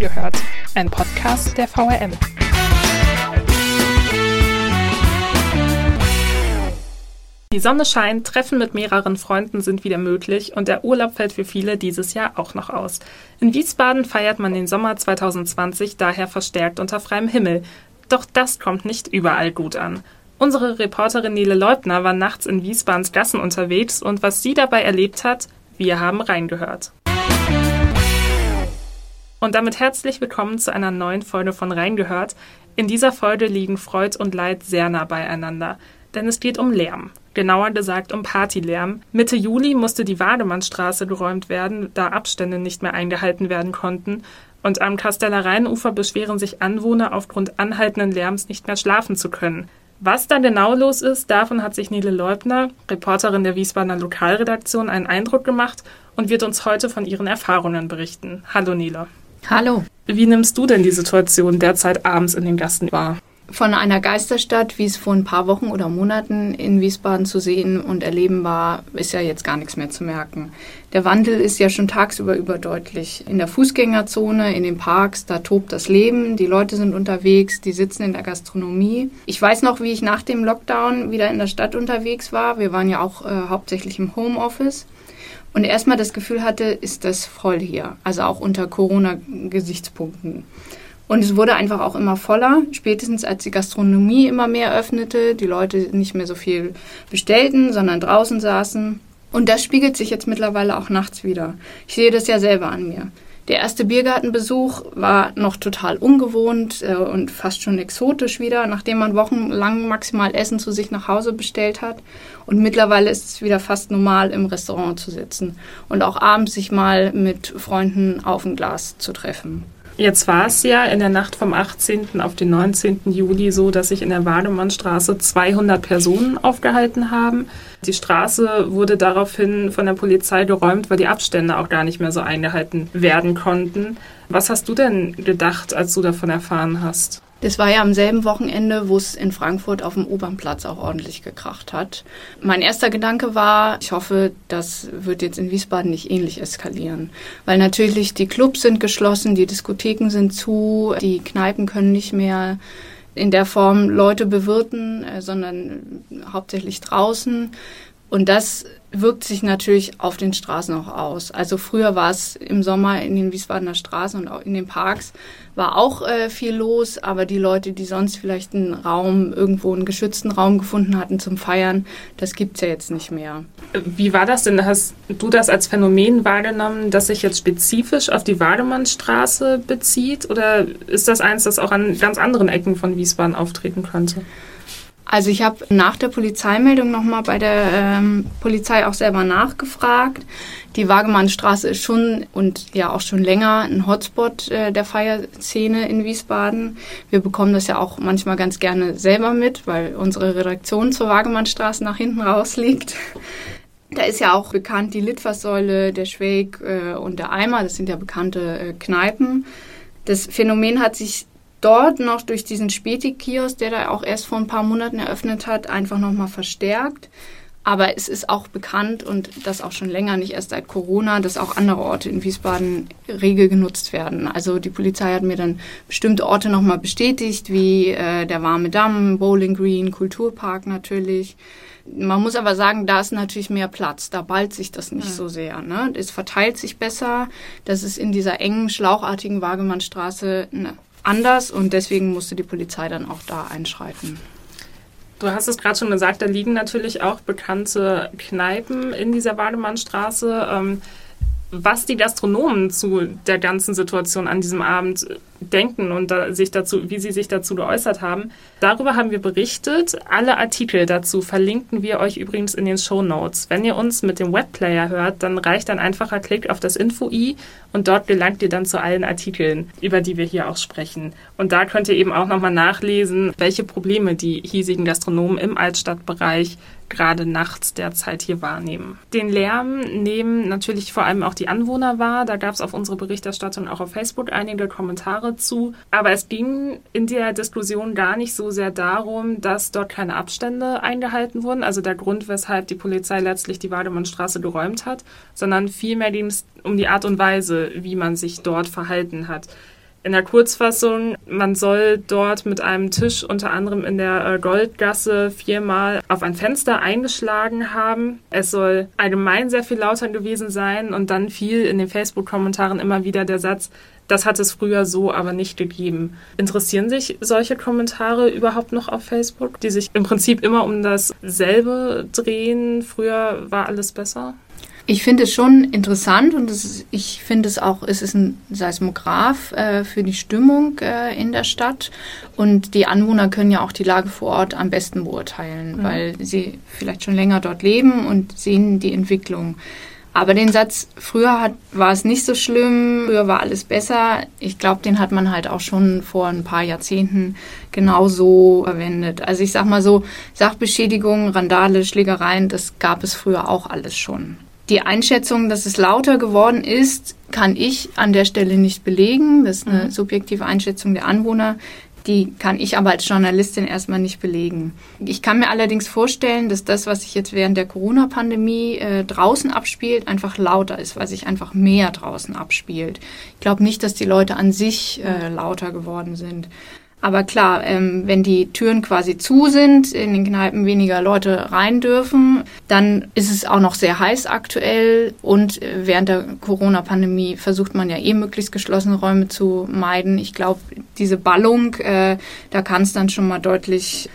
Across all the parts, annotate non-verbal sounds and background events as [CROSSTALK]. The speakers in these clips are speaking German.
Reingehört, ein Podcast der VRM. Die Sonne scheint, Treffen mit mehreren Freunden sind wieder möglich und der Urlaub fällt für viele dieses Jahr auch noch aus. In Wiesbaden feiert man den Sommer 2020 daher verstärkt unter freiem Himmel. Doch das kommt nicht überall gut an. Unsere Reporterin Nele Leubner war nachts in Wiesbadens Gassen unterwegs und was sie dabei erlebt hat, wir haben reingehört. Und damit herzlich willkommen zu einer neuen Folge von Reingehört. In dieser Folge liegen Freud und Leid sehr nah beieinander, denn es geht um Lärm genauer gesagt um Partylärm. Mitte Juli musste die Wademannstraße geräumt werden, da Abstände nicht mehr eingehalten werden konnten. Und am Kasteller Rheinufer beschweren sich Anwohner aufgrund anhaltenden Lärms nicht mehr schlafen zu können. Was da genau los ist, davon hat sich Nele Leubner, Reporterin der Wiesbadener Lokalredaktion, einen Eindruck gemacht und wird uns heute von ihren Erfahrungen berichten. Hallo Nele. Hallo. Wie nimmst du denn die Situation derzeit abends in den Gasten wahr? von einer Geisterstadt, wie es vor ein paar Wochen oder Monaten in Wiesbaden zu sehen und erleben war, ist ja jetzt gar nichts mehr zu merken. Der Wandel ist ja schon tagsüber überdeutlich. In der Fußgängerzone, in den Parks, da tobt das Leben, die Leute sind unterwegs, die sitzen in der Gastronomie. Ich weiß noch, wie ich nach dem Lockdown wieder in der Stadt unterwegs war. Wir waren ja auch äh, hauptsächlich im Homeoffice und erstmal das Gefühl hatte, ist das voll hier, also auch unter Corona-Gesichtspunkten. Und es wurde einfach auch immer voller, spätestens als die Gastronomie immer mehr öffnete, die Leute nicht mehr so viel bestellten, sondern draußen saßen. Und das spiegelt sich jetzt mittlerweile auch nachts wieder. Ich sehe das ja selber an mir. Der erste Biergartenbesuch war noch total ungewohnt äh, und fast schon exotisch wieder, nachdem man wochenlang maximal Essen zu sich nach Hause bestellt hat. Und mittlerweile ist es wieder fast normal, im Restaurant zu sitzen und auch abends sich mal mit Freunden auf ein Glas zu treffen. Jetzt war es ja in der Nacht vom 18. auf den 19. Juli so, dass sich in der Wademannstraße 200 Personen aufgehalten haben. Die Straße wurde daraufhin von der Polizei geräumt, weil die Abstände auch gar nicht mehr so eingehalten werden konnten. Was hast du denn gedacht, als du davon erfahren hast? Das war ja am selben Wochenende, wo es in Frankfurt auf dem Opernplatz auch ordentlich gekracht hat. Mein erster Gedanke war, ich hoffe, das wird jetzt in Wiesbaden nicht ähnlich eskalieren. Weil natürlich die Clubs sind geschlossen, die Diskotheken sind zu, die Kneipen können nicht mehr in der Form Leute bewirten, äh, sondern hauptsächlich draußen. Und das wirkt sich natürlich auf den Straßen auch aus. Also früher war es im Sommer in den Wiesbadener Straßen und auch in den Parks war auch äh, viel los, aber die Leute, die sonst vielleicht einen Raum, irgendwo einen geschützten Raum gefunden hatten zum Feiern, das gibt's ja jetzt nicht mehr. Wie war das denn? Hast du das als Phänomen wahrgenommen, das sich jetzt spezifisch auf die Wademannstraße bezieht? Oder ist das eins, das auch an ganz anderen Ecken von Wiesbaden auftreten könnte? Also ich habe nach der Polizeimeldung nochmal bei der ähm, Polizei auch selber nachgefragt. Die Wagemannstraße ist schon und ja auch schon länger ein Hotspot äh, der Feierszene in Wiesbaden. Wir bekommen das ja auch manchmal ganz gerne selber mit, weil unsere Redaktion zur Wagemannstraße nach hinten raus liegt. Da ist ja auch bekannt die Litfaßsäule, der Schweig äh, und der Eimer. Das sind ja bekannte äh, Kneipen. Das Phänomen hat sich dort noch durch diesen Späti-Kiosk, der da auch erst vor ein paar Monaten eröffnet hat, einfach nochmal verstärkt. Aber es ist auch bekannt und das auch schon länger, nicht erst seit Corona, dass auch andere Orte in Wiesbaden regel genutzt werden. Also die Polizei hat mir dann bestimmte Orte nochmal bestätigt, wie äh, der Warme Damm, Bowling Green, Kulturpark natürlich. Man muss aber sagen, da ist natürlich mehr Platz. Da ballt sich das nicht ja. so sehr. Ne? Es verteilt sich besser. Das ist in dieser engen, schlauchartigen Wagemannstraße eine anders und deswegen musste die Polizei dann auch da einschreiten. Du hast es gerade schon gesagt, da liegen natürlich auch bekannte Kneipen in dieser Wademannstraße. Ähm, was die Gastronomen zu der ganzen Situation an diesem Abend denken und da sich dazu, wie sie sich dazu geäußert haben. Darüber haben wir berichtet. Alle Artikel dazu verlinken wir euch übrigens in den Show Notes. Wenn ihr uns mit dem Webplayer hört, dann reicht ein einfacher Klick auf das Info-i und dort gelangt ihr dann zu allen Artikeln, über die wir hier auch sprechen. Und da könnt ihr eben auch nochmal nachlesen, welche Probleme die hiesigen Gastronomen im Altstadtbereich gerade nachts derzeit hier wahrnehmen. Den Lärm nehmen natürlich vor allem auch die Anwohner wahr. Da gab es auf unsere Berichterstattung auch auf Facebook einige Kommentare zu. Aber es ging in der Diskussion gar nicht so sehr darum, dass dort keine Abstände eingehalten wurden, also der Grund, weshalb die Polizei letztlich die Wademannstraße geräumt hat, sondern vielmehr ging es um die Art und Weise, wie man sich dort verhalten hat. In der Kurzfassung, man soll dort mit einem Tisch unter anderem in der äh, Goldgasse viermal auf ein Fenster eingeschlagen haben. Es soll allgemein sehr viel lauter gewesen sein und dann fiel in den Facebook-Kommentaren immer wieder der Satz, das hat es früher so aber nicht gegeben. Interessieren sich solche Kommentare überhaupt noch auf Facebook, die sich im Prinzip immer um dasselbe drehen? Früher war alles besser? Ich finde es schon interessant und ist, ich finde es auch, es ist ein Seismograph äh, für die Stimmung äh, in der Stadt und die Anwohner können ja auch die Lage vor Ort am besten beurteilen, mhm. weil sie vielleicht schon länger dort leben und sehen die Entwicklung. Aber den Satz, früher hat, war es nicht so schlimm, früher war alles besser, ich glaube, den hat man halt auch schon vor ein paar Jahrzehnten genauso verwendet. Also ich sag mal so, Sachbeschädigungen, Randale, Schlägereien, das gab es früher auch alles schon. Die Einschätzung, dass es lauter geworden ist, kann ich an der Stelle nicht belegen. Das ist eine mhm. subjektive Einschätzung der Anwohner. Die kann ich aber als Journalistin erstmal nicht belegen. Ich kann mir allerdings vorstellen, dass das, was sich jetzt während der Corona-Pandemie äh, draußen abspielt, einfach lauter ist, weil sich einfach mehr draußen abspielt. Ich glaube nicht, dass die Leute an sich äh, lauter geworden sind. Aber klar, ähm, wenn die Türen quasi zu sind, in den Kneipen weniger Leute rein dürfen, dann ist es auch noch sehr heiß aktuell. Und äh, während der Corona-Pandemie versucht man ja eh möglichst geschlossene Räume zu meiden. Ich glaube, diese Ballung, äh, da kann es dann schon mal deutlich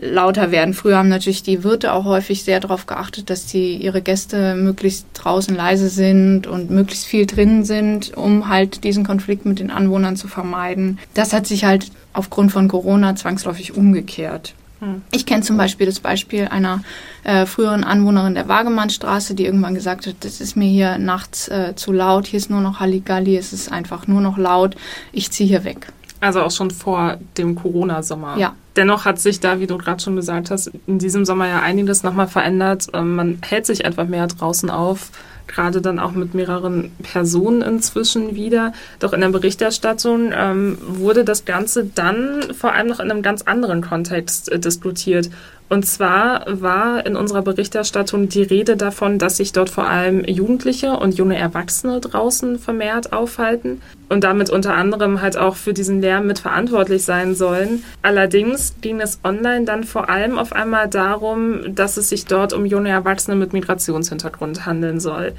lauter werden. Früher haben natürlich die Wirte auch häufig sehr darauf geachtet, dass die ihre Gäste möglichst draußen leise sind und möglichst viel drinnen sind, um halt diesen Konflikt mit den Anwohnern zu vermeiden. Das hat sich halt aufgrund von Corona zwangsläufig umgekehrt. Hm. Ich kenne zum Beispiel das Beispiel einer äh, früheren Anwohnerin der Wagemannstraße, die irgendwann gesagt hat, das ist mir hier nachts äh, zu laut, hier ist nur noch Halligalli, es ist einfach nur noch laut, ich ziehe hier weg. Also auch schon vor dem Corona-Sommer. Ja. Dennoch hat sich da, wie du gerade schon gesagt hast, in diesem Sommer ja einiges nochmal verändert. Ähm, man hält sich einfach mehr draußen auf gerade dann auch mit mehreren Personen inzwischen wieder. Doch in der Berichterstattung ähm, wurde das Ganze dann vor allem noch in einem ganz anderen Kontext äh, diskutiert. Und zwar war in unserer Berichterstattung die Rede davon, dass sich dort vor allem Jugendliche und junge Erwachsene draußen vermehrt aufhalten und damit unter anderem halt auch für diesen Lärm mitverantwortlich sein sollen. Allerdings ging es online dann vor allem auf einmal darum, dass es sich dort um junge Erwachsene mit Migrationshintergrund handeln soll.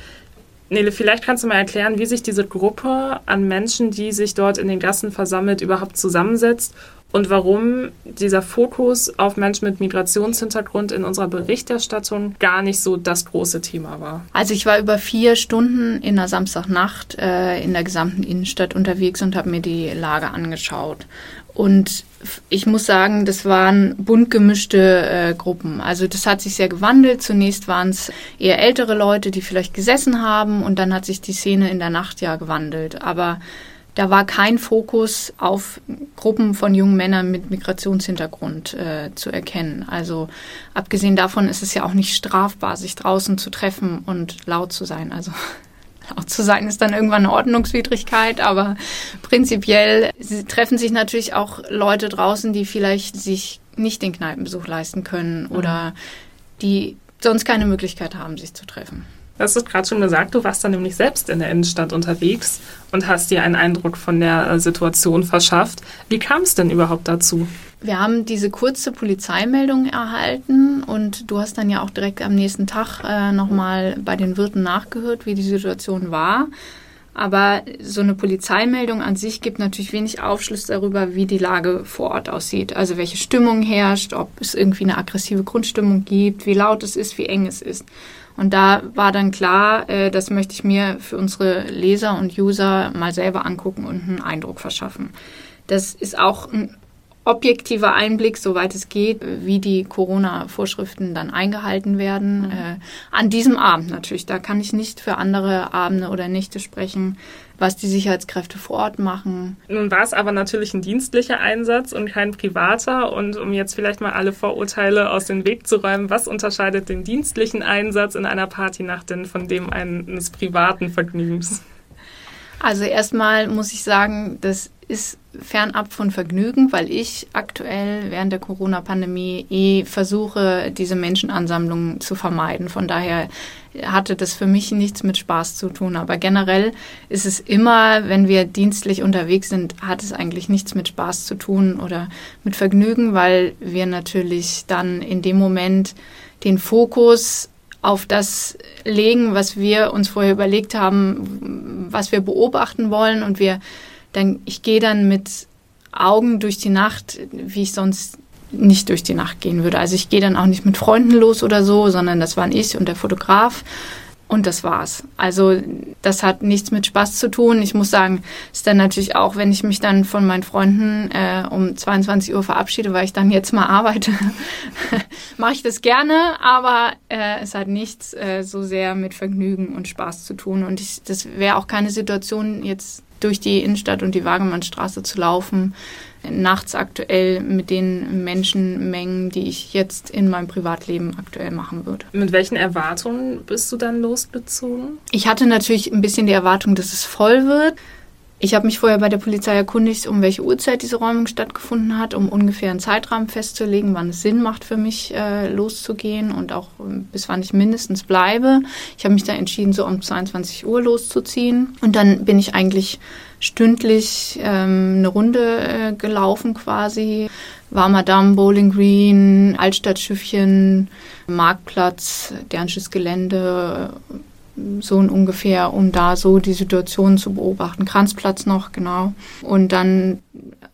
Nele, vielleicht kannst du mal erklären, wie sich diese Gruppe an Menschen, die sich dort in den Gassen versammelt, überhaupt zusammensetzt und warum dieser Fokus auf Menschen mit Migrationshintergrund in unserer Berichterstattung gar nicht so das große Thema war. Also ich war über vier Stunden in der Samstagnacht äh, in der gesamten Innenstadt unterwegs und habe mir die Lage angeschaut. Und ich muss sagen, das waren bunt gemischte äh, Gruppen. Also das hat sich sehr gewandelt. Zunächst waren es eher ältere Leute, die vielleicht gesessen haben und dann hat sich die Szene in der Nacht ja gewandelt. Aber da war kein Fokus auf Gruppen von jungen Männern mit Migrationshintergrund äh, zu erkennen. Also abgesehen davon ist es ja auch nicht strafbar, sich draußen zu treffen und laut zu sein. Also [LAUGHS] laut zu sein ist dann irgendwann eine Ordnungswidrigkeit, aber prinzipiell treffen sich natürlich auch Leute draußen, die vielleicht sich nicht den Kneipenbesuch leisten können oder die sonst keine Möglichkeit haben, sich zu treffen. Hast es gerade schon gesagt, du warst dann nämlich selbst in der Innenstadt unterwegs und hast dir einen Eindruck von der äh, Situation verschafft. Wie kam es denn überhaupt dazu? Wir haben diese kurze Polizeimeldung erhalten und du hast dann ja auch direkt am nächsten Tag äh, nochmal bei den Wirten nachgehört, wie die Situation war. Aber so eine Polizeimeldung an sich gibt natürlich wenig Aufschluss darüber, wie die Lage vor Ort aussieht. Also welche Stimmung herrscht, ob es irgendwie eine aggressive Grundstimmung gibt, wie laut es ist, wie eng es ist. Und da war dann klar, äh, das möchte ich mir für unsere Leser und User mal selber angucken und einen Eindruck verschaffen. Das ist auch ein objektiver Einblick, soweit es geht, wie die Corona-Vorschriften dann eingehalten werden. Mhm. Äh, an diesem Abend natürlich. Da kann ich nicht für andere Abende oder Nächte sprechen, was die Sicherheitskräfte vor Ort machen. Nun war es aber natürlich ein dienstlicher Einsatz und kein privater. Und um jetzt vielleicht mal alle Vorurteile aus dem Weg zu räumen, was unterscheidet den dienstlichen Einsatz in einer Partynacht denn von dem eines privaten Vergnügens? Also erstmal muss ich sagen, das ist fernab von Vergnügen, weil ich aktuell während der Corona-Pandemie eh versuche, diese Menschenansammlungen zu vermeiden. Von daher hatte das für mich nichts mit Spaß zu tun. Aber generell ist es immer, wenn wir dienstlich unterwegs sind, hat es eigentlich nichts mit Spaß zu tun oder mit Vergnügen, weil wir natürlich dann in dem Moment den Fokus auf das legen, was wir uns vorher überlegt haben, was wir beobachten wollen und wir dann, ich gehe dann mit Augen durch die Nacht, wie ich sonst nicht durch die Nacht gehen würde. Also ich gehe dann auch nicht mit Freunden los oder so, sondern das waren ich und der Fotograf. Und das war's. Also das hat nichts mit Spaß zu tun. Ich muss sagen, ist dann natürlich auch, wenn ich mich dann von meinen Freunden äh, um 22 Uhr verabschiede, weil ich dann jetzt mal arbeite, [LAUGHS] mache ich das gerne, aber äh, es hat nichts äh, so sehr mit Vergnügen und Spaß zu tun. Und ich, das wäre auch keine Situation jetzt durch die Innenstadt und die Wagemannstraße zu laufen, nachts aktuell mit den Menschenmengen, die ich jetzt in meinem Privatleben aktuell machen würde. Mit welchen Erwartungen bist du dann losgezogen? Ich hatte natürlich ein bisschen die Erwartung, dass es voll wird. Ich habe mich vorher bei der Polizei erkundigt, um welche Uhrzeit diese Räumung stattgefunden hat, um ungefähr einen Zeitrahmen festzulegen, wann es Sinn macht für mich äh, loszugehen und auch äh, bis wann ich mindestens bleibe. Ich habe mich da entschieden, so um 22 Uhr loszuziehen. Und dann bin ich eigentlich stündlich ähm, eine Runde äh, gelaufen quasi. Warmer Damm, Bowling Green, Altstadtschiffchen, Marktplatz, Dernsches Gelände, so ungefähr, um da so die Situation zu beobachten. Kranzplatz noch, genau. Und dann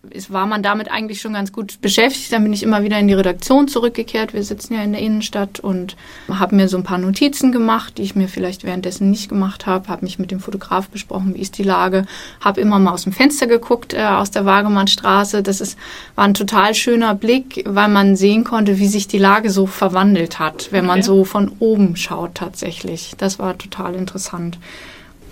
ist, war man damit eigentlich schon ganz gut beschäftigt. Dann bin ich immer wieder in die Redaktion zurückgekehrt. Wir sitzen ja in der Innenstadt und habe mir so ein paar Notizen gemacht, die ich mir vielleicht währenddessen nicht gemacht habe. Habe mich mit dem Fotograf besprochen, wie ist die Lage. Habe immer mal aus dem Fenster geguckt äh, aus der Wagemannstraße. Das ist, war ein total schöner Blick, weil man sehen konnte, wie sich die Lage so verwandelt hat, wenn okay. man so von oben schaut tatsächlich. Das war total interessant.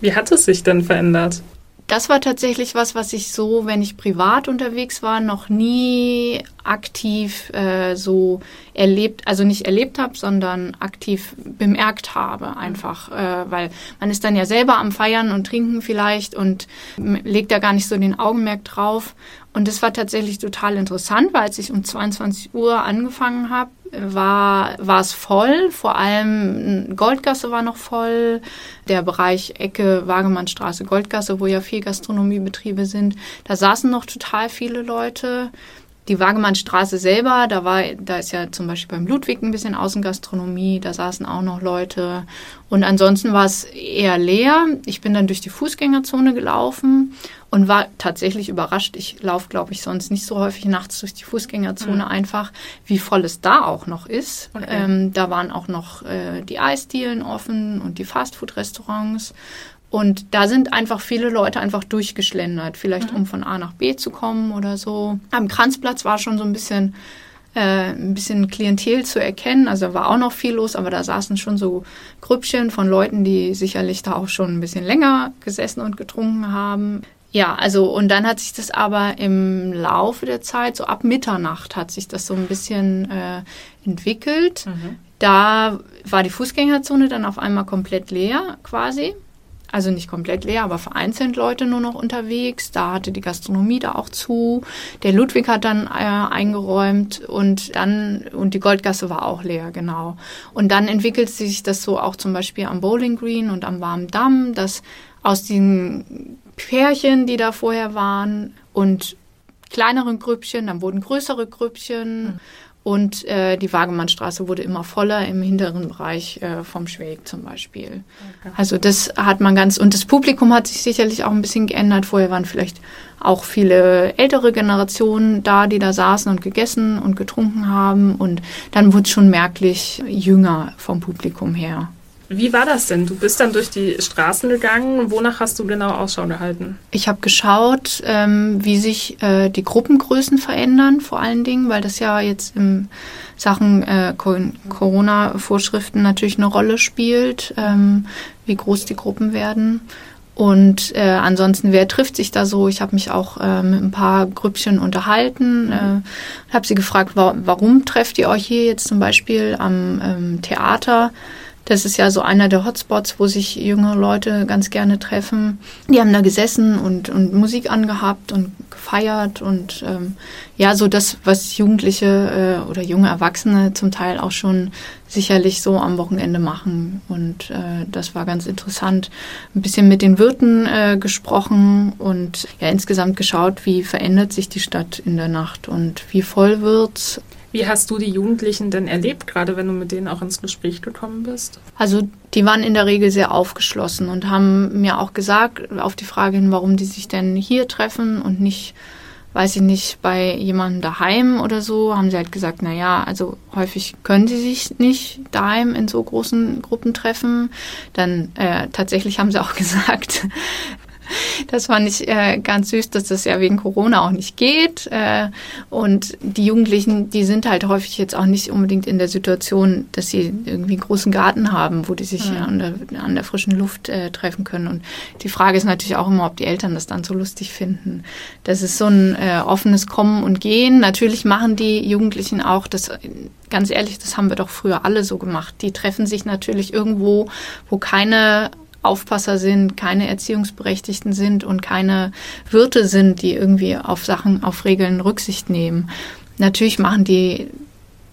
Wie hat es sich denn verändert? Das war tatsächlich was, was ich so, wenn ich privat unterwegs war, noch nie aktiv äh, so erlebt, also nicht erlebt habe, sondern aktiv bemerkt habe einfach, äh, weil man ist dann ja selber am Feiern und Trinken vielleicht und legt da gar nicht so den Augenmerk drauf. Und das war tatsächlich total interessant, weil als ich um 22 Uhr angefangen habe, war, war es voll. Vor allem Goldgasse war noch voll. Der Bereich Ecke Wagemannstraße, Goldgasse, wo ja viel Gastronomiebetriebe sind. Da saßen noch total viele Leute. Die Wagemannstraße selber, da war, da ist ja zum Beispiel beim Ludwig ein bisschen Außengastronomie, da saßen auch noch Leute. Und ansonsten war es eher leer. Ich bin dann durch die Fußgängerzone gelaufen und war tatsächlich überrascht. Ich laufe, glaube ich, sonst nicht so häufig nachts durch die Fußgängerzone mhm. einfach, wie voll es da auch noch ist. Okay. Ähm, da waren auch noch äh, die Eisdielen offen und die Fastfood-Restaurants. Und da sind einfach viele Leute einfach durchgeschlendert, vielleicht mhm. um von A nach B zu kommen oder so. Am Kranzplatz war schon so ein bisschen äh, ein bisschen Klientel zu erkennen. Also da war auch noch viel los, aber da saßen schon so Grüppchen von Leuten, die sicherlich da auch schon ein bisschen länger gesessen und getrunken haben. Ja, also und dann hat sich das aber im Laufe der Zeit, so ab Mitternacht hat sich das so ein bisschen äh, entwickelt. Mhm. Da war die Fußgängerzone dann auf einmal komplett leer quasi. Also nicht komplett leer, aber vereinzelt Leute nur noch unterwegs. Da hatte die Gastronomie da auch zu. Der Ludwig hat dann äh, eingeräumt und dann, und die Goldgasse war auch leer, genau. Und dann entwickelt sich das so auch zum Beispiel am Bowling Green und am Warmen Damm, dass aus den Pärchen, die da vorher waren und kleineren Grüppchen, dann wurden größere Grüppchen mhm. Und äh, die Wagemannstraße wurde immer voller im hinteren Bereich äh, vom Schweg zum Beispiel. Okay. Also das hat man ganz und das Publikum hat sich sicherlich auch ein bisschen geändert. Vorher waren vielleicht auch viele ältere Generationen da, die da saßen und gegessen und getrunken haben und dann wurde es schon merklich jünger vom Publikum her. Wie war das denn? Du bist dann durch die Straßen gegangen. Wonach hast du genau Ausschau gehalten? Ich habe geschaut, ähm, wie sich äh, die Gruppengrößen verändern, vor allen Dingen, weil das ja jetzt in Sachen äh, Corona-Vorschriften natürlich eine Rolle spielt, ähm, wie groß die Gruppen werden. Und äh, ansonsten, wer trifft sich da so? Ich habe mich auch äh, mit ein paar Grüppchen unterhalten, mhm. äh, habe sie gefragt, wa warum trefft ihr euch hier jetzt zum Beispiel am ähm, Theater? Das ist ja so einer der Hotspots, wo sich junge Leute ganz gerne treffen. Die haben da gesessen und, und Musik angehabt und gefeiert und ähm, ja, so das, was Jugendliche äh, oder junge Erwachsene zum Teil auch schon sicherlich so am Wochenende machen. Und äh, das war ganz interessant. Ein bisschen mit den Wirten äh, gesprochen und ja insgesamt geschaut, wie verändert sich die Stadt in der Nacht und wie voll wird's. Wie hast du die Jugendlichen denn erlebt, gerade wenn du mit denen auch ins Gespräch gekommen bist? Also die waren in der Regel sehr aufgeschlossen und haben mir auch gesagt, auf die Frage hin, warum die sich denn hier treffen und nicht, weiß ich nicht, bei jemandem daheim oder so, haben sie halt gesagt, na ja, also häufig können sie sich nicht daheim in so großen Gruppen treffen. Dann äh, tatsächlich haben sie auch [LAUGHS] gesagt, das fand ich äh, ganz süß, dass das ja wegen Corona auch nicht geht. Äh, und die Jugendlichen, die sind halt häufig jetzt auch nicht unbedingt in der Situation, dass sie irgendwie einen großen Garten haben, wo die sich ja. an, der, an der frischen Luft äh, treffen können. Und die Frage ist natürlich auch immer, ob die Eltern das dann so lustig finden. Das ist so ein äh, offenes Kommen und Gehen. Natürlich machen die Jugendlichen auch das ganz ehrlich, das haben wir doch früher alle so gemacht. Die treffen sich natürlich irgendwo, wo keine Aufpasser sind, keine Erziehungsberechtigten sind und keine Wirte sind, die irgendwie auf Sachen, auf Regeln Rücksicht nehmen. Natürlich machen die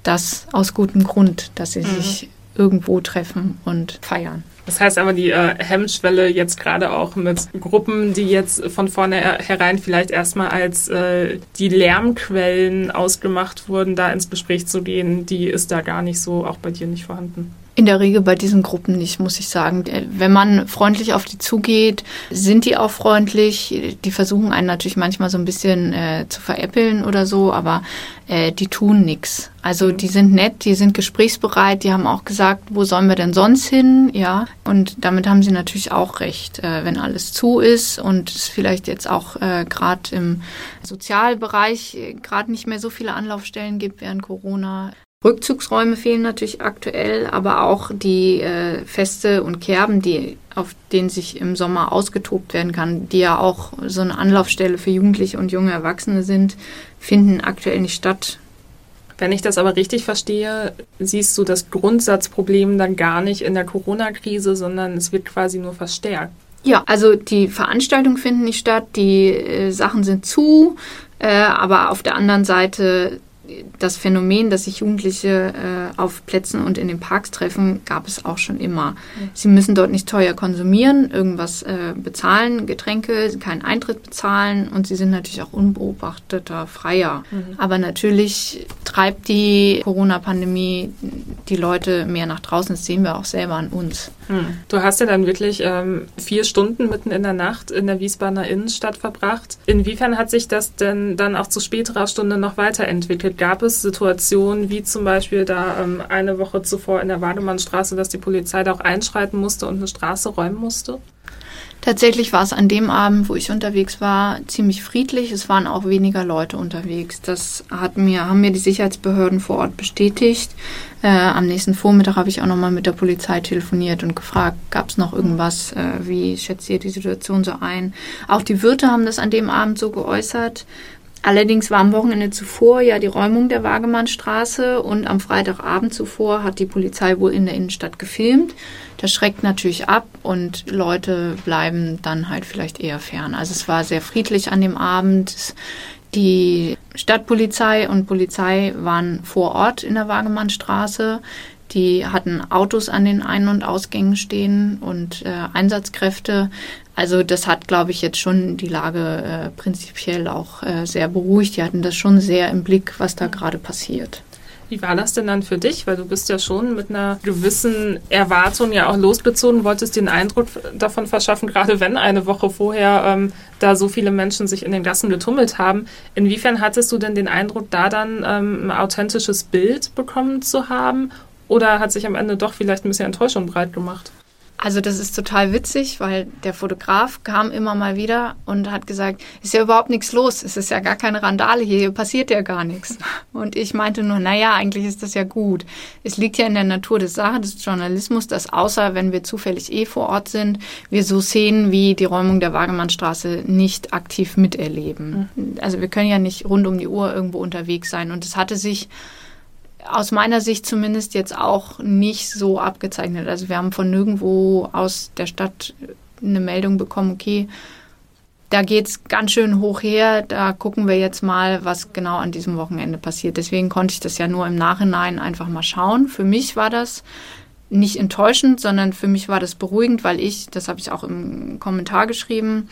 das aus gutem Grund, dass sie mhm. sich irgendwo treffen und feiern. Das heißt aber, die äh, Hemmschwelle jetzt gerade auch mit Gruppen, die jetzt von vornherein vielleicht erstmal als äh, die Lärmquellen ausgemacht wurden, da ins Gespräch zu gehen, die ist da gar nicht so, auch bei dir nicht vorhanden. In der Regel bei diesen Gruppen nicht, muss ich sagen. Wenn man freundlich auf die zugeht, sind die auch freundlich. Die versuchen einen natürlich manchmal so ein bisschen äh, zu veräppeln oder so, aber äh, die tun nichts. Also die sind nett, die sind gesprächsbereit, die haben auch gesagt, wo sollen wir denn sonst hin? Ja, und damit haben sie natürlich auch recht, äh, wenn alles zu ist und es vielleicht jetzt auch äh, gerade im Sozialbereich äh, gerade nicht mehr so viele Anlaufstellen gibt während Corona. Rückzugsräume fehlen natürlich aktuell, aber auch die äh, Feste und Kerben, die auf denen sich im Sommer ausgetobt werden kann, die ja auch so eine Anlaufstelle für Jugendliche und junge Erwachsene sind, finden aktuell nicht statt. Wenn ich das aber richtig verstehe, siehst du das Grundsatzproblem dann gar nicht in der Corona-Krise, sondern es wird quasi nur verstärkt. Ja, also die Veranstaltungen finden nicht statt, die äh, Sachen sind zu, äh, aber auf der anderen Seite das Phänomen, dass sich Jugendliche äh, auf Plätzen und in den Parks treffen, gab es auch schon immer. Mhm. Sie müssen dort nicht teuer konsumieren, irgendwas äh, bezahlen, Getränke, keinen Eintritt bezahlen und sie sind natürlich auch unbeobachteter, freier. Mhm. Aber natürlich treibt die Corona-Pandemie die Leute mehr nach draußen. Das sehen wir auch selber an uns. Mhm. Du hast ja dann wirklich ähm, vier Stunden mitten in der Nacht in der Wiesbadener Innenstadt verbracht. Inwiefern hat sich das denn dann auch zu späterer Stunde noch weiterentwickelt? Gab es Situationen wie zum Beispiel da ähm, eine Woche zuvor in der Wademannstraße, dass die Polizei da auch einschreiten musste und eine Straße räumen musste? Tatsächlich war es an dem Abend, wo ich unterwegs war, ziemlich friedlich. Es waren auch weniger Leute unterwegs. Das hat mir, haben mir die Sicherheitsbehörden vor Ort bestätigt. Äh, am nächsten Vormittag habe ich auch nochmal mit der Polizei telefoniert und gefragt, gab es noch irgendwas? Äh, wie schätzt ihr die Situation so ein? Auch die Wirte haben das an dem Abend so geäußert. Allerdings war am Wochenende zuvor ja die Räumung der Wagemannstraße und am Freitagabend zuvor hat die Polizei wohl in der Innenstadt gefilmt. Das schreckt natürlich ab und Leute bleiben dann halt vielleicht eher fern. Also es war sehr friedlich an dem Abend. Die Stadtpolizei und Polizei waren vor Ort in der Wagemannstraße. Die hatten Autos an den Ein- und Ausgängen stehen und äh, Einsatzkräfte. Also das hat, glaube ich, jetzt schon die Lage äh, prinzipiell auch äh, sehr beruhigt. Die hatten das schon sehr im Blick, was da gerade passiert. Wie war das denn dann für dich? Weil du bist ja schon mit einer gewissen Erwartung ja auch losgezogen, wolltest einen Eindruck davon verschaffen, gerade wenn eine Woche vorher ähm, da so viele Menschen sich in den Gassen getummelt haben. Inwiefern hattest du denn den Eindruck, da dann ähm, ein authentisches Bild bekommen zu haben? Oder hat sich am Ende doch vielleicht ein bisschen Enttäuschung breit gemacht? Also das ist total witzig, weil der Fotograf kam immer mal wieder und hat gesagt, ist ja überhaupt nichts los, es ist ja gar keine Randale hier, hier passiert ja gar nichts. Und ich meinte nur, naja, eigentlich ist das ja gut. Es liegt ja in der Natur der Sache des Journalismus, dass außer wenn wir zufällig eh vor Ort sind, wir so Szenen wie die Räumung der Wagemannstraße nicht aktiv miterleben. Mhm. Also wir können ja nicht rund um die Uhr irgendwo unterwegs sein. Und es hatte sich aus meiner Sicht zumindest jetzt auch nicht so abgezeichnet. Also wir haben von nirgendwo aus der Stadt eine Meldung bekommen, okay, da geht's ganz schön hoch her. Da gucken wir jetzt mal, was genau an diesem Wochenende passiert. Deswegen konnte ich das ja nur im Nachhinein einfach mal schauen. Für mich war das nicht enttäuschend, sondern für mich war das beruhigend, weil ich, das habe ich auch im Kommentar geschrieben,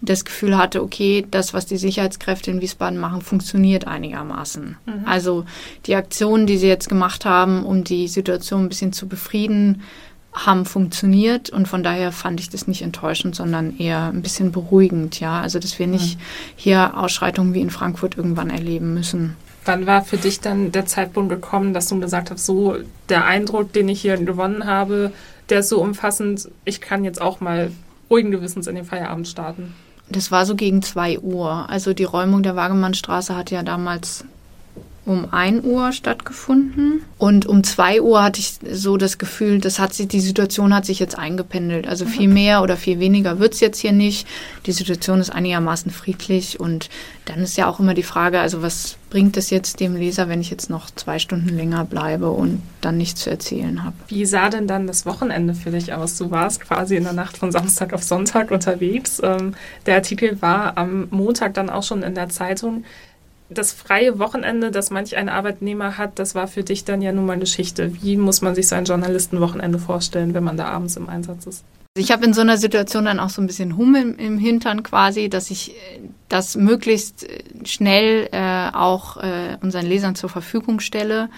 das Gefühl hatte, okay, das, was die Sicherheitskräfte in Wiesbaden machen, funktioniert einigermaßen. Mhm. Also die Aktionen, die sie jetzt gemacht haben, um die Situation ein bisschen zu befrieden, haben funktioniert und von daher fand ich das nicht enttäuschend, sondern eher ein bisschen beruhigend, ja. Also dass wir nicht mhm. hier Ausschreitungen wie in Frankfurt irgendwann erleben müssen. Wann war für dich dann der Zeitpunkt gekommen, dass du gesagt hast, so der Eindruck, den ich hier gewonnen habe, der ist so umfassend, ich kann jetzt auch mal ruhigen Gewissens in den Feierabend starten? Das war so gegen zwei Uhr. Also die Räumung der Wagemannstraße hat ja damals um 1 Uhr stattgefunden. Und um 2 Uhr hatte ich so das Gefühl, das hat sich, die Situation hat sich jetzt eingependelt. Also viel mehr oder viel weniger wird's jetzt hier nicht. Die Situation ist einigermaßen friedlich. Und dann ist ja auch immer die Frage, also was bringt es jetzt dem Leser, wenn ich jetzt noch zwei Stunden länger bleibe und dann nichts zu erzählen habe? Wie sah denn dann das Wochenende für dich aus? Du warst quasi in der Nacht von Samstag auf Sonntag unterwegs. Ähm, der Artikel war am Montag dann auch schon in der Zeitung das freie Wochenende, das manch ein Arbeitnehmer hat, das war für dich dann ja nun mal eine Geschichte. Wie muss man sich so ein Journalistenwochenende vorstellen, wenn man da abends im Einsatz ist? Ich habe in so einer Situation dann auch so ein bisschen Hummel im, Hintern quasi, dass ich äh, das möglichst äh, schnell äh, auch äh, unseren Lesern zur Verfügung stelle.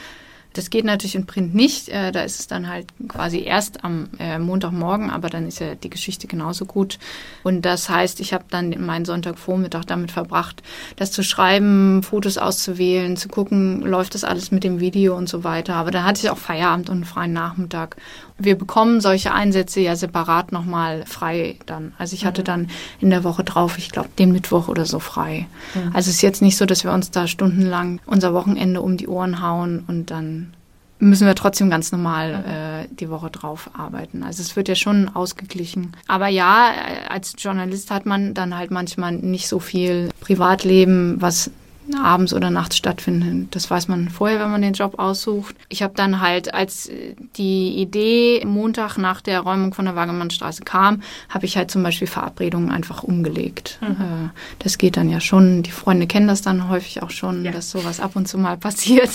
Das geht natürlich in Print nicht. Äh, da ist es dann halt quasi erst am äh, Montagmorgen, aber dann ist ja die Geschichte genauso gut. Und das heißt, ich habe dann meinen Sonntagvormittag damit verbracht, das zu schreiben, Fotos auszuwählen, zu gucken, läuft das alles mit dem Video und so weiter. Aber dann hatte ich auch Feierabend und einen freien Nachmittag wir bekommen solche Einsätze ja separat nochmal frei dann. Also ich hatte mhm. dann in der Woche drauf, ich glaube, den Mittwoch oder so frei. Mhm. Also es ist jetzt nicht so, dass wir uns da stundenlang unser Wochenende um die Ohren hauen und dann müssen wir trotzdem ganz normal mhm. äh, die Woche drauf arbeiten. Also es wird ja schon ausgeglichen. Aber ja, äh, als Journalist hat man dann halt manchmal nicht so viel Privatleben, was abends oder nachts stattfinden. Das weiß man vorher, wenn man den Job aussucht. Ich habe dann halt, als die Idee Montag nach der Räumung von der Wagemannstraße kam, habe ich halt zum Beispiel Verabredungen einfach umgelegt. Mhm. Äh, das geht dann ja schon. Die Freunde kennen das dann häufig auch schon, ja. dass sowas ab und zu mal [LAUGHS] passiert.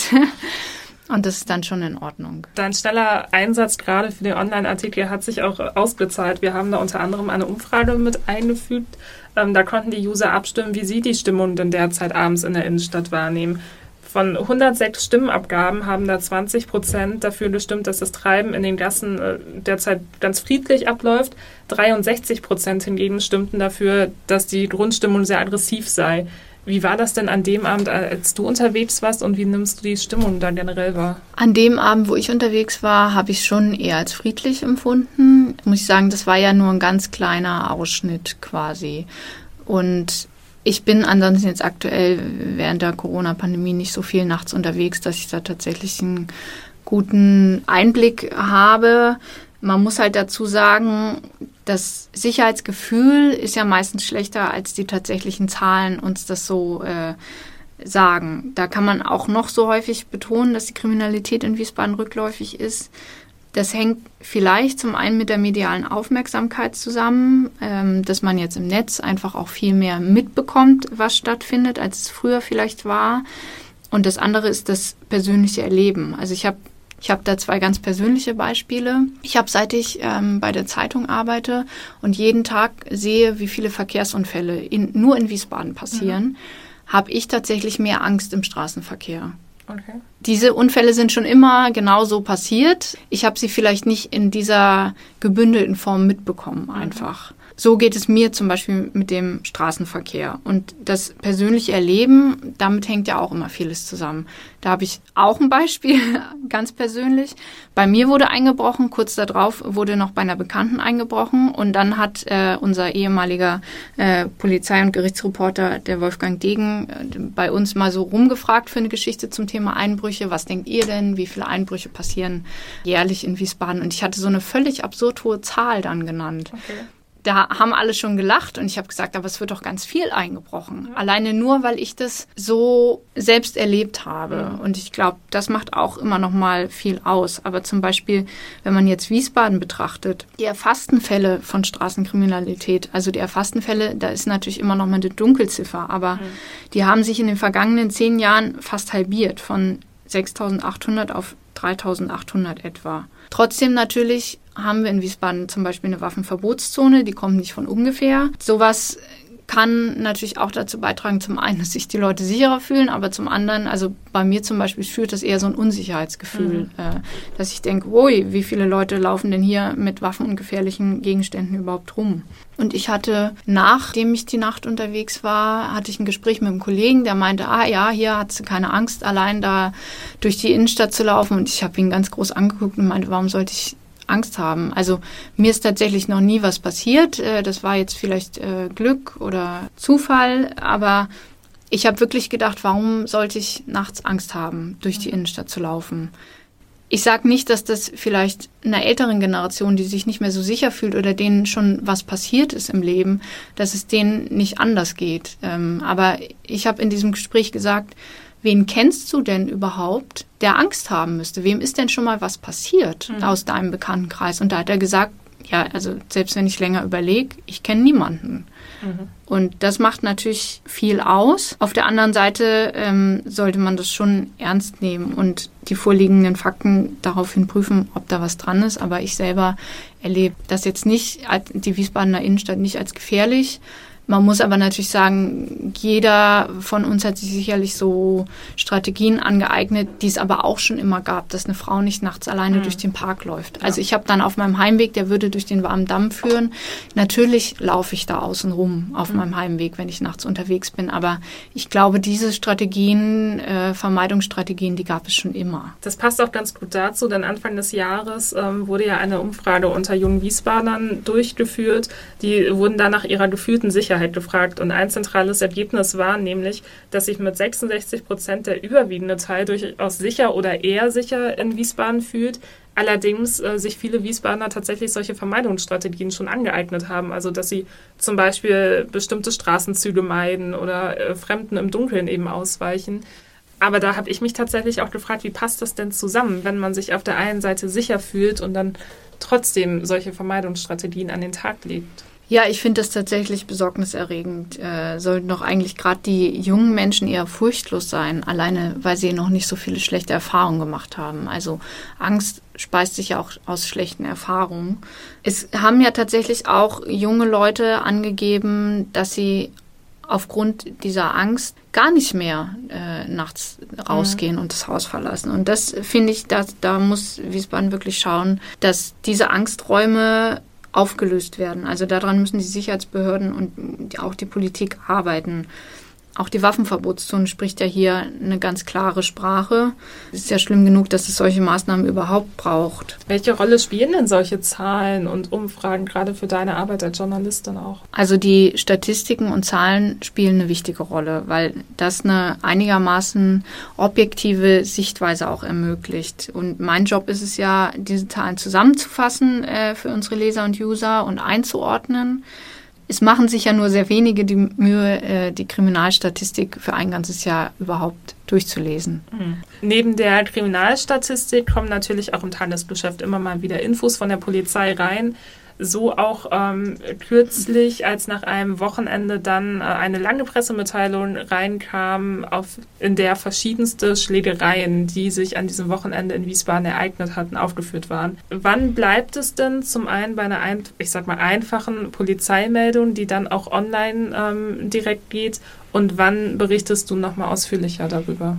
Und das ist dann schon in Ordnung. Dein schneller Einsatz gerade für den Online-Artikel hat sich auch ausbezahlt. Wir haben da unter anderem eine Umfrage mit eingefügt. Ähm, da konnten die User abstimmen, wie sie die Stimmung denn derzeit abends in der Innenstadt wahrnehmen. Von 106 Stimmenabgaben haben da 20 Prozent dafür gestimmt, dass das Treiben in den Gassen äh, derzeit ganz friedlich abläuft. 63 Prozent hingegen stimmten dafür, dass die Grundstimmung sehr aggressiv sei. Wie war das denn an dem Abend, als du unterwegs warst und wie nimmst du die Stimmung da generell wahr? An dem Abend, wo ich unterwegs war, habe ich schon eher als friedlich empfunden. Muss ich sagen, das war ja nur ein ganz kleiner Ausschnitt quasi. Und ich bin ansonsten jetzt aktuell während der Corona-Pandemie nicht so viel nachts unterwegs, dass ich da tatsächlich einen guten Einblick habe. Man muss halt dazu sagen, das Sicherheitsgefühl ist ja meistens schlechter, als die tatsächlichen Zahlen uns das so äh, sagen. Da kann man auch noch so häufig betonen, dass die Kriminalität in Wiesbaden rückläufig ist. Das hängt vielleicht zum einen mit der medialen Aufmerksamkeit zusammen, ähm, dass man jetzt im Netz einfach auch viel mehr mitbekommt, was stattfindet, als es früher vielleicht war. Und das andere ist das persönliche Erleben. Also ich habe ich habe da zwei ganz persönliche Beispiele. Ich habe, seit ich ähm, bei der Zeitung arbeite und jeden Tag sehe, wie viele Verkehrsunfälle in, nur in Wiesbaden passieren, mhm. habe ich tatsächlich mehr Angst im Straßenverkehr. Okay. Diese Unfälle sind schon immer genauso passiert. Ich habe sie vielleicht nicht in dieser gebündelten Form mitbekommen, mhm. einfach. So geht es mir zum Beispiel mit dem Straßenverkehr. Und das persönliche Erleben, damit hängt ja auch immer vieles zusammen. Da habe ich auch ein Beispiel, [LAUGHS] ganz persönlich. Bei mir wurde eingebrochen, kurz darauf wurde noch bei einer Bekannten eingebrochen und dann hat äh, unser ehemaliger äh, Polizei- und Gerichtsreporter, der Wolfgang Degen, äh, bei uns mal so rumgefragt für eine Geschichte zum Thema Einbrüche. Was denkt ihr denn? Wie viele Einbrüche passieren jährlich in Wiesbaden? Und ich hatte so eine völlig absurd hohe Zahl dann genannt. Okay da haben alle schon gelacht und ich habe gesagt, aber es wird doch ganz viel eingebrochen. Ja. Alleine nur, weil ich das so selbst erlebt habe. Ja. Und ich glaube, das macht auch immer noch mal viel aus. Aber zum Beispiel, wenn man jetzt Wiesbaden betrachtet, die erfassten Fälle von Straßenkriminalität, also die erfassten Fälle, da ist natürlich immer noch mal eine Dunkelziffer, aber mhm. die haben sich in den vergangenen zehn Jahren fast halbiert von 6.800 auf 3.800 etwa. Trotzdem natürlich haben wir in Wiesbaden zum Beispiel eine Waffenverbotszone, die kommt nicht von ungefähr. Sowas kann natürlich auch dazu beitragen, zum einen, dass sich die Leute sicherer fühlen, aber zum anderen, also bei mir zum Beispiel führt das eher so ein Unsicherheitsgefühl, mhm. äh, dass ich denke, ui, wie viele Leute laufen denn hier mit Waffen und gefährlichen Gegenständen überhaupt rum? Und ich hatte, nachdem ich die Nacht unterwegs war, hatte ich ein Gespräch mit einem Kollegen, der meinte, ah ja, hier hat sie keine Angst, allein da durch die Innenstadt zu laufen. Und ich habe ihn ganz groß angeguckt und meinte, warum sollte ich Angst haben. Also mir ist tatsächlich noch nie was passiert. Äh, das war jetzt vielleicht äh, Glück oder Zufall, aber ich habe wirklich gedacht, warum sollte ich nachts Angst haben, durch die Innenstadt zu laufen? Ich sage nicht, dass das vielleicht einer älteren Generation, die sich nicht mehr so sicher fühlt oder denen schon was passiert ist im Leben, dass es denen nicht anders geht. Ähm, aber ich habe in diesem Gespräch gesagt, wen kennst du denn überhaupt, der Angst haben müsste? Wem ist denn schon mal was passiert mhm. aus deinem Bekanntenkreis? Und da hat er gesagt, ja, also selbst wenn ich länger überlege, ich kenne niemanden. Mhm. Und das macht natürlich viel aus. Auf der anderen Seite ähm, sollte man das schon ernst nehmen und die vorliegenden Fakten daraufhin prüfen, ob da was dran ist. Aber ich selber erlebe das jetzt nicht, die Wiesbadener Innenstadt nicht als gefährlich, man muss aber natürlich sagen, jeder von uns hat sich sicherlich so Strategien angeeignet, die es aber auch schon immer gab, dass eine Frau nicht nachts alleine mhm. durch den Park läuft. Also ich habe dann auf meinem Heimweg, der würde durch den warmen Damm führen. Natürlich laufe ich da außen rum auf mhm. meinem Heimweg, wenn ich nachts unterwegs bin. Aber ich glaube, diese Strategien, äh, Vermeidungsstrategien, die gab es schon immer. Das passt auch ganz gut dazu, denn Anfang des Jahres ähm, wurde ja eine Umfrage unter jungen Wiesbadern durchgeführt. Die wurden dann nach ihrer gefühlten Sicherheit Sicherheit gefragt. Und ein zentrales Ergebnis war nämlich, dass sich mit 66 Prozent der überwiegende Teil durchaus sicher oder eher sicher in Wiesbaden fühlt. Allerdings äh, sich viele Wiesbadener tatsächlich solche Vermeidungsstrategien schon angeeignet haben. Also dass sie zum Beispiel bestimmte Straßenzüge meiden oder äh, Fremden im Dunkeln eben ausweichen. Aber da habe ich mich tatsächlich auch gefragt, wie passt das denn zusammen, wenn man sich auf der einen Seite sicher fühlt und dann trotzdem solche Vermeidungsstrategien an den Tag legt? Ja, ich finde das tatsächlich besorgniserregend. Äh, sollten doch eigentlich gerade die jungen Menschen eher furchtlos sein, alleine weil sie noch nicht so viele schlechte Erfahrungen gemacht haben. Also Angst speist sich ja auch aus schlechten Erfahrungen. Es haben ja tatsächlich auch junge Leute angegeben, dass sie aufgrund dieser Angst gar nicht mehr äh, nachts rausgehen mhm. und das Haus verlassen. Und das finde ich, da, da muss Wiesbaden wirklich schauen, dass diese Angsträume aufgelöst werden. Also daran müssen die Sicherheitsbehörden und auch die Politik arbeiten. Auch die Waffenverbotszone spricht ja hier eine ganz klare Sprache. Es ist ja schlimm genug, dass es solche Maßnahmen überhaupt braucht. Welche Rolle spielen denn solche Zahlen und Umfragen gerade für deine Arbeit als Journalistin auch? Also die Statistiken und Zahlen spielen eine wichtige Rolle, weil das eine einigermaßen objektive Sichtweise auch ermöglicht. Und mein Job ist es ja, diese Zahlen zusammenzufassen äh, für unsere Leser und User und einzuordnen es machen sich ja nur sehr wenige die Mühe, äh, die Kriminalstatistik für ein ganzes Jahr überhaupt durchzulesen. Mhm. Neben der Kriminalstatistik kommen natürlich auch im Tagesgeschäft immer mal wieder Infos von der Polizei rein so auch ähm, kürzlich, als nach einem Wochenende dann äh, eine lange Pressemitteilung reinkam, auf, in der verschiedenste Schlägereien, die sich an diesem Wochenende in Wiesbaden ereignet hatten, aufgeführt waren. Wann bleibt es denn zum einen bei einer, ein, ich sag mal, einfachen Polizeimeldung, die dann auch online ähm, direkt geht? Und wann berichtest du nochmal ausführlicher darüber?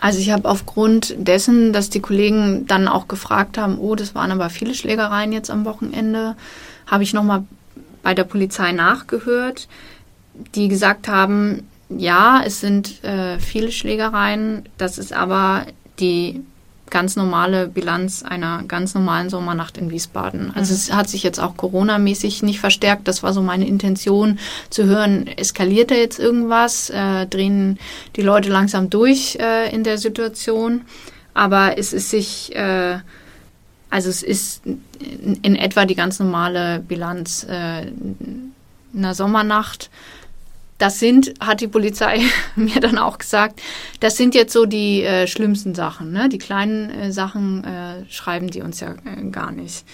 Also ich habe aufgrund dessen, dass die Kollegen dann auch gefragt haben, oh, das waren aber viele Schlägereien jetzt am Wochenende, habe ich nochmal bei der Polizei nachgehört, die gesagt haben, ja, es sind äh, viele Schlägereien, das ist aber die ganz normale Bilanz einer ganz normalen Sommernacht in Wiesbaden. Also mhm. es hat sich jetzt auch Corona-mäßig nicht verstärkt. Das war so meine Intention zu hören, eskaliert da jetzt irgendwas, äh, drehen die Leute langsam durch äh, in der Situation. Aber es ist sich äh, Also es ist in etwa die ganz normale Bilanz äh, einer Sommernacht das sind, hat die Polizei [LAUGHS] mir dann auch gesagt, das sind jetzt so die äh, schlimmsten Sachen. Ne? Die kleinen äh, Sachen äh, schreiben die uns ja äh, gar nicht.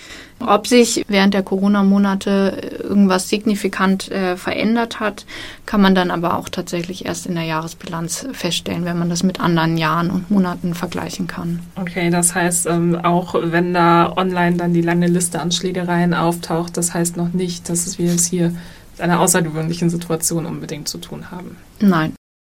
Ob sich während der Corona-Monate irgendwas signifikant äh, verändert hat, kann man dann aber auch tatsächlich erst in der Jahresbilanz feststellen, wenn man das mit anderen Jahren und Monaten vergleichen kann. Okay, das heißt, ähm, auch wenn da online dann die lange Liste an Schlägereien auftaucht, das heißt noch nicht, dass es wie es hier einer außergewöhnlichen Situation unbedingt zu tun haben. Nein.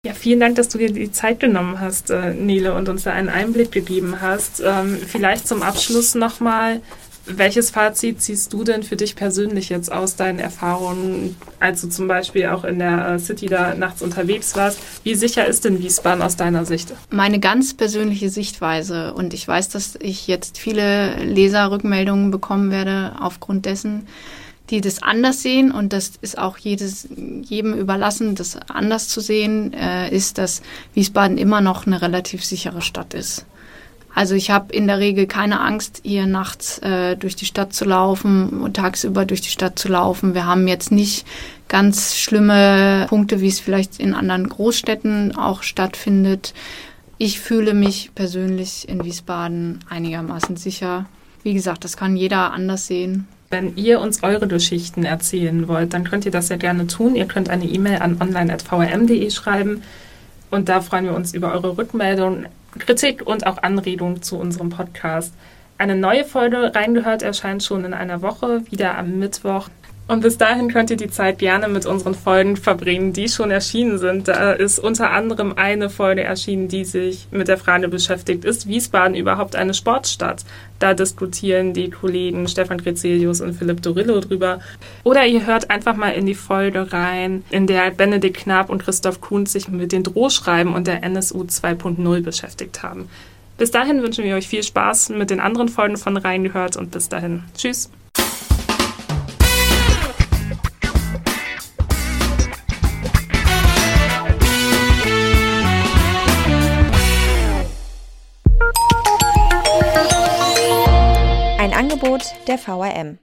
Ja, vielen Dank, dass du dir die Zeit genommen hast, äh, Nele, und uns da einen Einblick gegeben hast. Ähm, vielleicht zum Abschluss nochmal, welches Fazit ziehst du denn für dich persönlich jetzt aus deinen Erfahrungen, als du zum Beispiel auch in der äh, City da nachts unterwegs warst? Wie sicher ist denn Wiesbaden aus deiner Sicht? Meine ganz persönliche Sichtweise, und ich weiß, dass ich jetzt viele Leserrückmeldungen bekommen werde aufgrund dessen, die das anders sehen und das ist auch jedes, jedem überlassen, das anders zu sehen, äh, ist, dass Wiesbaden immer noch eine relativ sichere Stadt ist. Also ich habe in der Regel keine Angst, hier nachts äh, durch die Stadt zu laufen und tagsüber durch die Stadt zu laufen. Wir haben jetzt nicht ganz schlimme Punkte, wie es vielleicht in anderen Großstädten auch stattfindet. Ich fühle mich persönlich in Wiesbaden einigermaßen sicher. Wie gesagt, das kann jeder anders sehen. Wenn ihr uns eure Geschichten erzählen wollt, dann könnt ihr das sehr gerne tun. Ihr könnt eine E-Mail an online.vrm.de schreiben und da freuen wir uns über eure Rückmeldungen, Kritik und auch Anregungen zu unserem Podcast. Eine neue Folge reingehört erscheint schon in einer Woche, wieder am Mittwoch. Und bis dahin könnt ihr die Zeit gerne mit unseren Folgen verbringen, die schon erschienen sind. Da ist unter anderem eine Folge erschienen, die sich mit der Frage beschäftigt, ist Wiesbaden überhaupt eine Sportstadt? Da diskutieren die Kollegen Stefan Grezelius und Philipp Dorillo drüber. Oder ihr hört einfach mal in die Folge rein, in der Benedikt Knapp und Christoph Kuhn sich mit den Drohschreiben und der NSU 2.0 beschäftigt haben. Bis dahin wünschen wir euch viel Spaß mit den anderen Folgen von Reingehört und bis dahin. Tschüss. Angebot der VRM.